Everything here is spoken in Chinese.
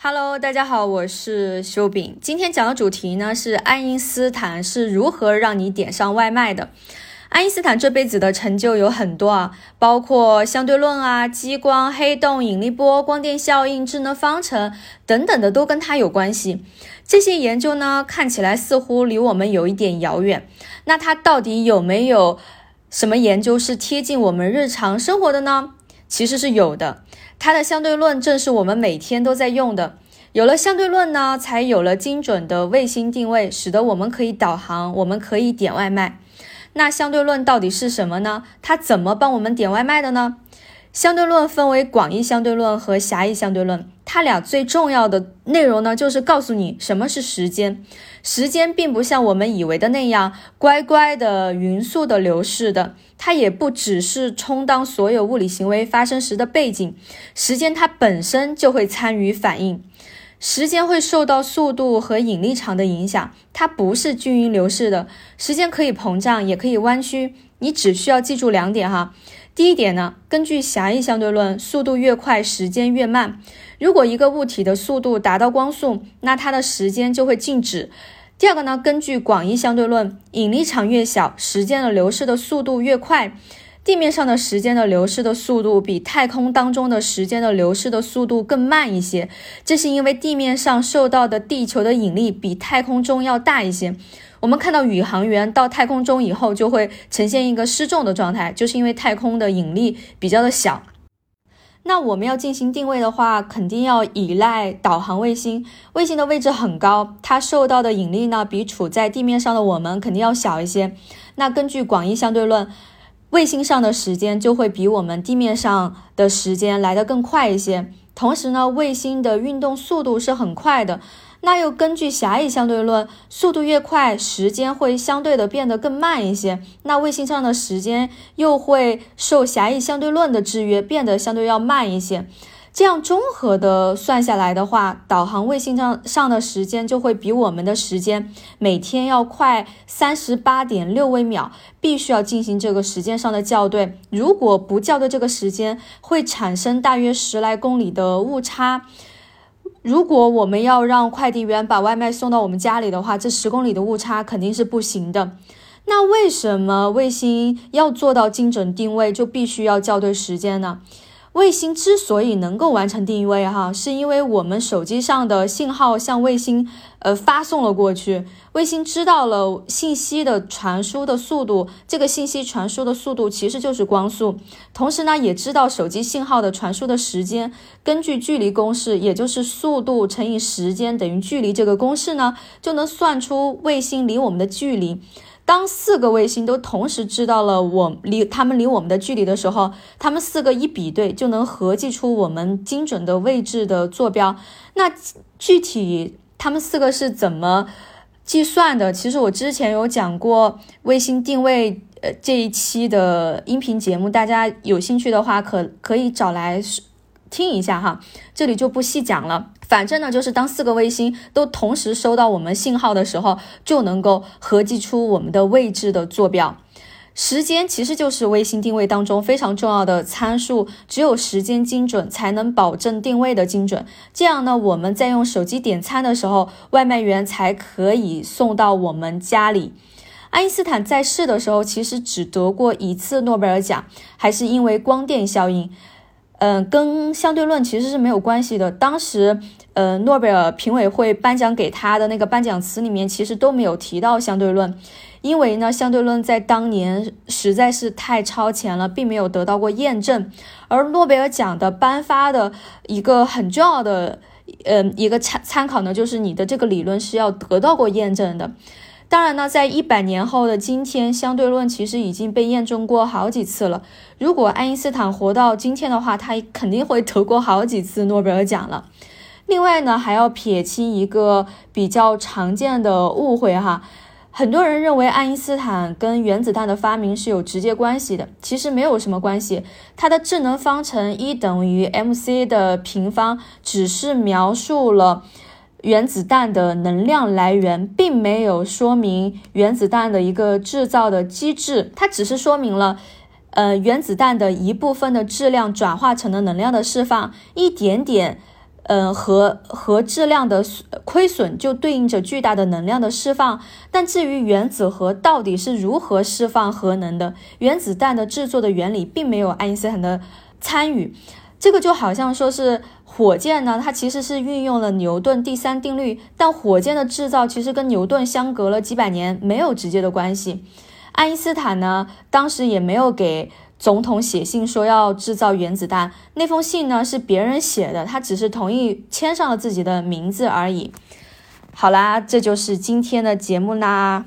Hello，大家好，我是修饼。今天讲的主题呢是爱因斯坦是如何让你点上外卖的。爱因斯坦这辈子的成就有很多啊，包括相对论啊、激光、黑洞、引力波、光电效应、智能方程等等的，都跟他有关系。这些研究呢，看起来似乎离我们有一点遥远。那他到底有没有什么研究是贴近我们日常生活的呢？其实是有的。它的相对论正是我们每天都在用的。有了相对论呢，才有了精准的卫星定位，使得我们可以导航，我们可以点外卖。那相对论到底是什么呢？它怎么帮我们点外卖的呢？相对论分为广义相对论和狭义相对论。它俩最重要的内容呢，就是告诉你什么是时间。时间并不像我们以为的那样乖乖的、匀速的流逝的，它也不只是充当所有物理行为发生时的背景。时间它本身就会参与反应，时间会受到速度和引力场的影响，它不是均匀流逝的。时间可以膨胀，也可以弯曲，你只需要记住两点哈。第一点呢，根据狭义相对论，速度越快，时间越慢。如果一个物体的速度达到光速，那它的时间就会静止。第二个呢，根据广义相对论，引力场越小，时间的流逝的速度越快。地面上的时间的流逝的速度比太空当中的时间的流逝的速度更慢一些，这是因为地面上受到的地球的引力比太空中要大一些。我们看到宇航员到太空中以后，就会呈现一个失重的状态，就是因为太空的引力比较的小。那我们要进行定位的话，肯定要依赖导航卫星。卫星的位置很高，它受到的引力呢，比处在地面上的我们肯定要小一些。那根据广义相对论，卫星上的时间就会比我们地面上的时间来得更快一些。同时呢，卫星的运动速度是很快的。那又根据狭义相对论，速度越快，时间会相对的变得更慢一些。那卫星上的时间又会受狭义相对论的制约，变得相对要慢一些。这样综合的算下来的话，导航卫星上上的时间就会比我们的时间每天要快三十八点六微秒。必须要进行这个时间上的校对，如果不校对这个时间，会产生大约十来公里的误差。如果我们要让快递员把外卖送到我们家里的话，这十公里的误差肯定是不行的。那为什么卫星要做到精准定位，就必须要校对时间呢？卫星之所以能够完成定位，哈，是因为我们手机上的信号向卫星，呃，发送了过去。卫星知道了信息的传输的速度，这个信息传输的速度其实就是光速。同时呢，也知道手机信号的传输的时间。根据距离公式，也就是速度乘以时间等于距离这个公式呢，就能算出卫星离我们的距离。当四个卫星都同时知道了我离他们离我们的距离的时候，他们四个一比对，就能合计出我们精准的位置的坐标。那具体他们四个是怎么计算的？其实我之前有讲过卫星定位呃这一期的音频节目，大家有兴趣的话可可以找来听一下哈，这里就不细讲了。反正呢，就是当四个卫星都同时收到我们信号的时候，就能够合计出我们的位置的坐标。时间其实就是卫星定位当中非常重要的参数，只有时间精准，才能保证定位的精准。这样呢，我们在用手机点餐的时候，外卖员才可以送到我们家里。爱因斯坦在世的时候，其实只得过一次诺贝尔奖，还是因为光电效应。嗯，跟相对论其实是没有关系的。当时，呃，诺贝尔评委会颁奖给他的那个颁奖词里面，其实都没有提到相对论，因为呢，相对论在当年实在是太超前了，并没有得到过验证。而诺贝尔奖的颁发的一个很重要的，嗯，一个参参考呢，就是你的这个理论是要得到过验证的。当然呢，在一百年后的今天，相对论其实已经被验证过好几次了。如果爱因斯坦活到今天的话，他肯定会得过好几次诺贝尔奖了。另外呢，还要撇清一个比较常见的误会哈，很多人认为爱因斯坦跟原子弹的发明是有直接关系的，其实没有什么关系。他的智能方程一等于 mc 的平方，只是描述了。原子弹的能量来源并没有说明原子弹的一个制造的机制，它只是说明了，呃，原子弹的一部分的质量转化成了能量的释放，一点点，嗯，核核质量的亏损就对应着巨大的能量的释放。但至于原子核到底是如何释放核能的，原子弹的制作的原理并没有爱因斯坦的参与。这个就好像说是火箭呢，它其实是运用了牛顿第三定律，但火箭的制造其实跟牛顿相隔了几百年，没有直接的关系。爱因斯坦呢，当时也没有给。总统写信说要制造原子弹，那封信呢是别人写的，他只是同意签上了自己的名字而已。好啦，这就是今天的节目啦。